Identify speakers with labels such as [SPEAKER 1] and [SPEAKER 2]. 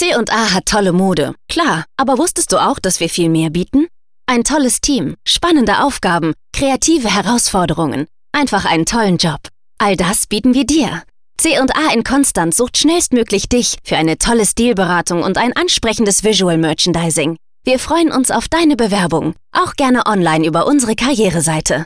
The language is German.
[SPEAKER 1] C&A hat tolle Mode, klar, aber wusstest du auch, dass wir viel mehr bieten? Ein tolles Team, spannende Aufgaben, kreative Herausforderungen, einfach einen tollen Job. All das bieten wir dir. C&A in Konstanz sucht schnellstmöglich dich für eine tolle Stilberatung und ein ansprechendes Visual Merchandising. Wir freuen uns auf deine Bewerbung, auch gerne online über unsere Karriereseite.